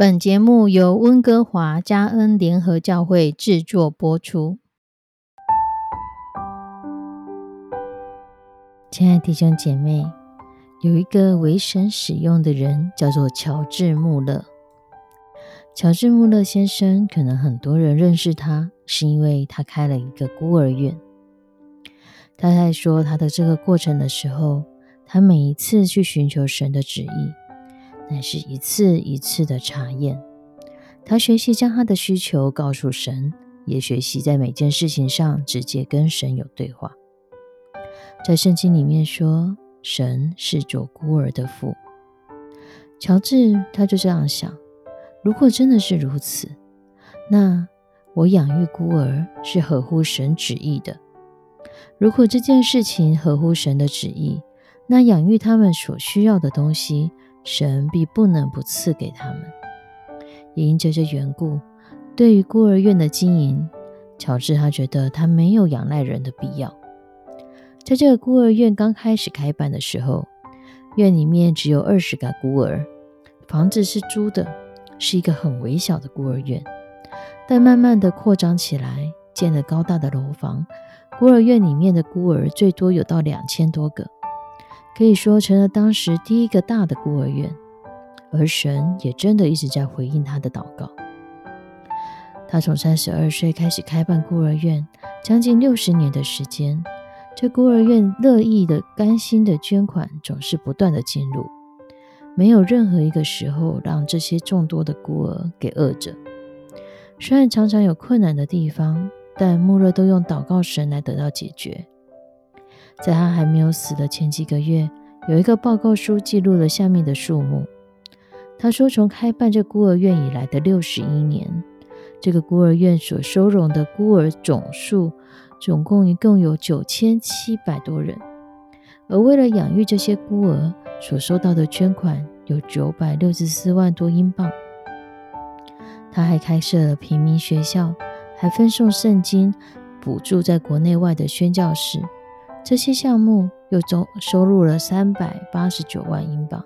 本节目由温哥华加恩联合教会制作播出。亲爱的弟兄姐妹，有一个为神使用的人，叫做乔治·穆勒。乔治·穆勒先生，可能很多人认识他，是因为他开了一个孤儿院。他在说他的这个过程的时候，他每一次去寻求神的旨意。乃是一次一次的查验，他学习将他的需求告诉神，也学习在每件事情上直接跟神有对话。在圣经里面说，神是做孤儿的父。乔治他就这样想：如果真的是如此，那我养育孤儿是合乎神旨意的。如果这件事情合乎神的旨意，那养育他们所需要的东西。神必不能不赐给他们。也因着这缘故，对于孤儿院的经营，乔治他觉得他没有仰赖人的必要。在这个孤儿院刚开始开办的时候，院里面只有二十个孤儿，房子是租的，是一个很微小的孤儿院。但慢慢的扩张起来，建了高大的楼房，孤儿院里面的孤儿最多有到两千多个。可以说成了当时第一个大的孤儿院，而神也真的一直在回应他的祷告。他从三十二岁开始开办孤儿院，将近六十年的时间，这孤儿院乐意的、甘心的捐款总是不断的进入，没有任何一个时候让这些众多的孤儿给饿着。虽然常常有困难的地方，但穆勒都用祷告神来得到解决。在他还没有死的前几个月，有一个报告书记录了下面的数目。他说，从开办这孤儿院以来的六十一年，这个孤儿院所收容的孤儿总数，总共一共有九千七百多人。而为了养育这些孤儿，所收到的捐款有九百六十四万多英镑。他还开设了平民学校，还分送圣经，补助在国内外的宣教士。这些项目又总收入了三百八十九万英镑，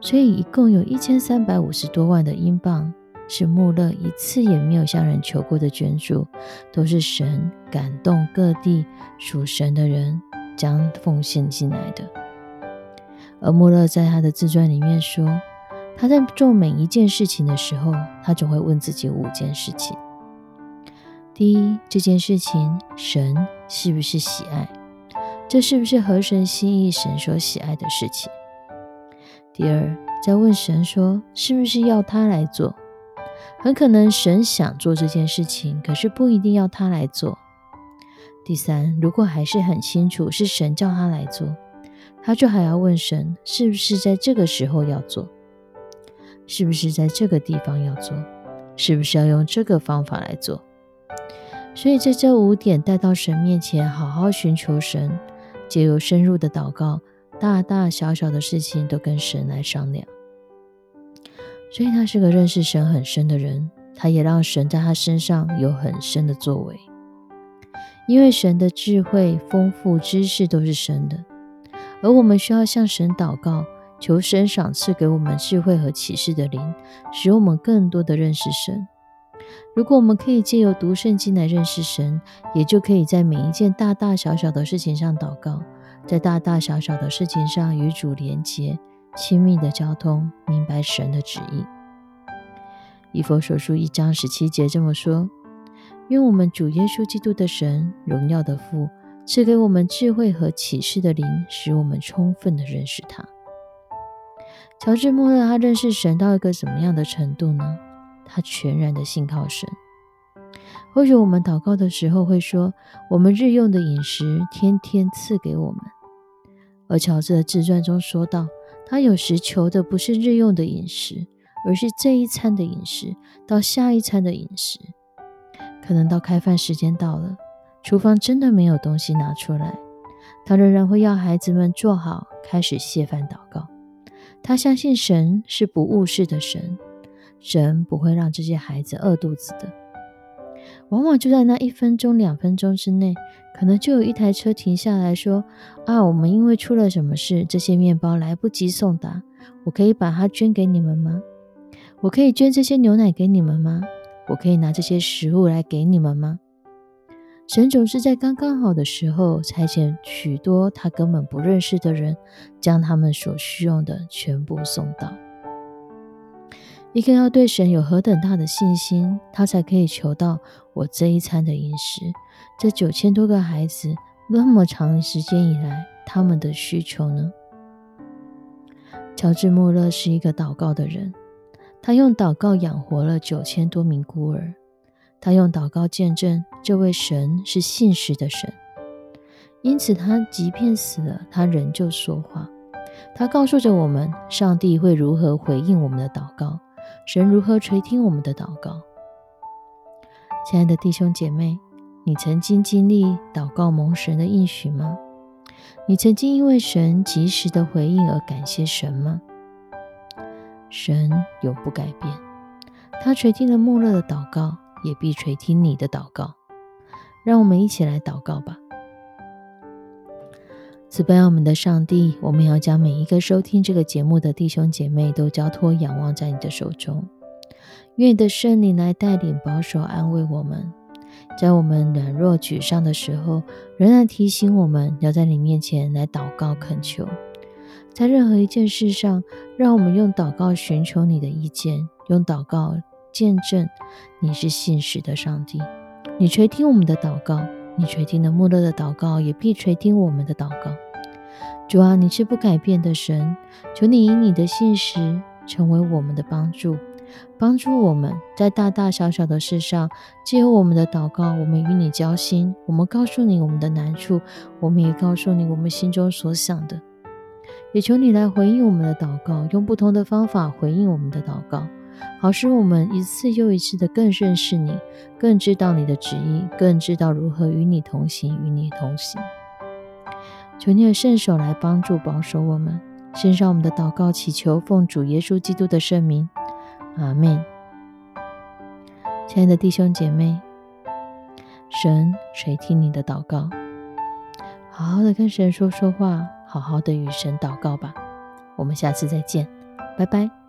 所以一共有一千三百五十多万的英镑是穆勒一次也没有向人求过的捐助，都是神感动各地属神的人将奉献进来的。而穆勒在他的自传里面说，他在做每一件事情的时候，他总会问自己五件事情：第一，这件事情神是不是喜爱？这是不是合神心意、神所喜爱的事情？第二，在问神说，是不是要他来做？很可能神想做这件事情，可是不一定要他来做。第三，如果还是很清楚是神叫他来做，他就还要问神，是不是在这个时候要做？是不是在这个地方要做？是不是要用这个方法来做？所以在这五点带到神面前，好好寻求神。借由深入的祷告，大大小小的事情都跟神来商量。所以他是个认识神很深的人，他也让神在他身上有很深的作为。因为神的智慧丰富，知识都是神的，而我们需要向神祷告，求神赏赐给我们智慧和启示的灵，使我们更多的认识神。如果我们可以借由读圣经来认识神，也就可以在每一件大大小小的事情上祷告，在大大小小的事情上与主连结，亲密的交通，明白神的旨意。以佛所书一章十七节这么说：愿我们主耶稣基督的神，荣耀的父，赐给我们智慧和启示的灵，使我们充分的认识他。乔治·穆勒他认识神到一个什么样的程度呢？他全然的信靠神。或许我们祷告的时候会说：“我们日用的饮食，天天赐给我们。”而乔治的自传中说到，他有时求的不是日用的饮食，而是这一餐的饮食到下一餐的饮食。可能到开饭时间到了，厨房真的没有东西拿出来，他仍然会要孩子们做好，开始谢饭祷告。他相信神是不误事的神。神不会让这些孩子饿肚子的。往往就在那一分钟、两分钟之内，可能就有一台车停下来说：“啊，我们因为出了什么事，这些面包来不及送达，我可以把它捐给你们吗？”我可以捐这些牛奶给你们吗？我可以拿这些食物来给你们吗？神总是在刚刚好的时候，差遣许多他根本不认识的人，将他们所需用的全部送到。一个要对神有何等大的信心，他才可以求到我这一餐的饮食。这九千多个孩子，那么长时间以来，他们的需求呢？乔治·穆勒是一个祷告的人，他用祷告养活了九千多名孤儿。他用祷告见证，这位神是信实的神，因此他即便死了，他仍旧说话。他告诉着我们，上帝会如何回应我们的祷告，神如何垂听我们的祷告。亲爱的弟兄姐妹，你曾经经历祷告蒙神的应许吗？你曾经因为神及时的回应而感谢神吗？神永不改变，他垂听了穆勒的祷告。也必垂听你的祷告，让我们一起来祷告吧。慈悲我们的上帝，我们要将每一个收听这个节目的弟兄姐妹都交托仰望在你的手中，愿你的圣灵来带领、保守、安慰我们，在我们软弱、沮丧的时候，仍然提醒我们要在你面前来祷告、恳求。在任何一件事上，让我们用祷告寻求你的意见，用祷告。见证你是信实的上帝，你垂听我们的祷告，你垂听了穆勒的祷告，也必垂听我们的祷告。主啊，你是不改变的神，求你以你的信实成为我们的帮助，帮助我们在大大小小的事上，借由我们的祷告，我们与你交心，我们告诉你我们的难处，我们也告诉你我们心中所想的，也求你来回应我们的祷告，用不同的方法回应我们的祷告。好使我们一次又一次的更认识你，更知道你的旨意，更知道如何与你同行，与你同行。求你的圣手来帮助保守我们，献上我们的祷告，祈求奉主耶稣基督的圣名，阿门。亲爱的弟兄姐妹，神垂听你的祷告，好好的跟神说说话，好好的与神祷告吧。我们下次再见，拜拜。